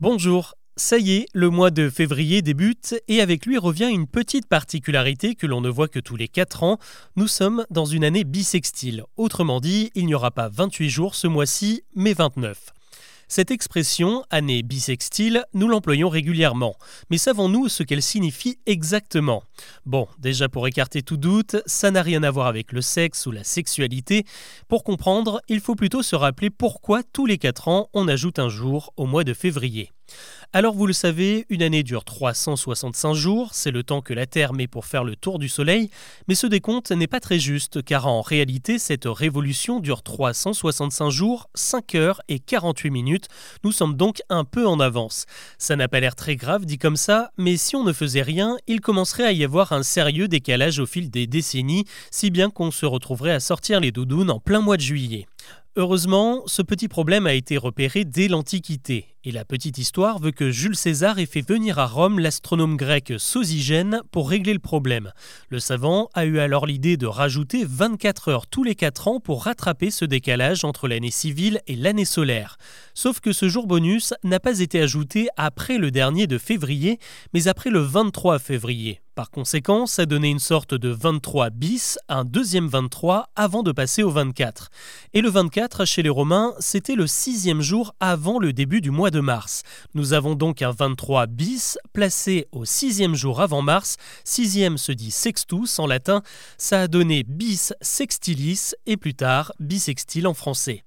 Bonjour, ça y est, le mois de février débute et avec lui revient une petite particularité que l'on ne voit que tous les 4 ans. Nous sommes dans une année bisextile. Autrement dit, il n'y aura pas 28 jours ce mois-ci, mais 29. Cette expression, année bisextile, nous l'employons régulièrement. Mais savons-nous ce qu'elle signifie exactement? Bon, déjà pour écarter tout doute, ça n'a rien à voir avec le sexe ou la sexualité. Pour comprendre, il faut plutôt se rappeler pourquoi tous les 4 ans on ajoute un jour au mois de février. Alors vous le savez, une année dure 365 jours, c'est le temps que la Terre met pour faire le tour du Soleil, mais ce décompte n'est pas très juste car en réalité cette révolution dure 365 jours, 5 heures et 48 minutes, nous sommes donc un peu en avance. Ça n'a pas l'air très grave dit comme ça, mais si on ne faisait rien, il commencerait à y avoir un sérieux décalage au fil des décennies, si bien qu'on se retrouverait à sortir les doudounes en plein mois de juillet. Heureusement, ce petit problème a été repéré dès l'Antiquité, et la petite histoire veut que Jules César ait fait venir à Rome l'astronome grec Sosygène pour régler le problème. Le savant a eu alors l'idée de rajouter 24 heures tous les 4 ans pour rattraper ce décalage entre l'année civile et l'année solaire. Sauf que ce jour bonus n'a pas été ajouté après le dernier de février, mais après le 23 février. Par conséquent, ça donnait une sorte de 23 bis, un deuxième 23 avant de passer au 24. Et le 24 chez les Romains, c'était le sixième jour avant le début du mois de mars. Nous avons donc un 23 bis placé au sixième jour avant mars. Sixième se dit sextus en latin. Ça a donné bis sextilis et plus tard bisextile en français.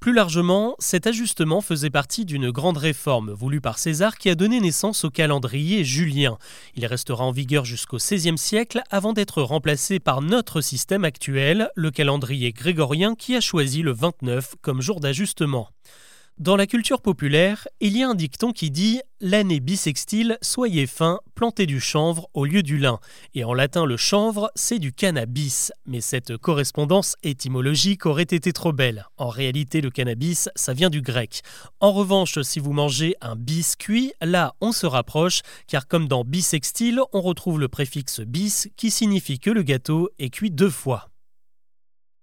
Plus largement, cet ajustement faisait partie d'une grande réforme voulue par César qui a donné naissance au calendrier julien. Il restera en vigueur jusqu'au XVIe siècle avant d'être remplacé par notre système actuel, le calendrier grégorien qui a choisi le 29 comme jour d'ajustement. Dans la culture populaire, il y a un dicton qui dit L'année bissextile, soyez fin, plantez du chanvre au lieu du lin. Et en latin, le chanvre, c'est du cannabis. Mais cette correspondance étymologique aurait été trop belle. En réalité, le cannabis, ça vient du grec. En revanche, si vous mangez un biscuit, là, on se rapproche, car comme dans bissextile, on retrouve le préfixe bis qui signifie que le gâteau est cuit deux fois.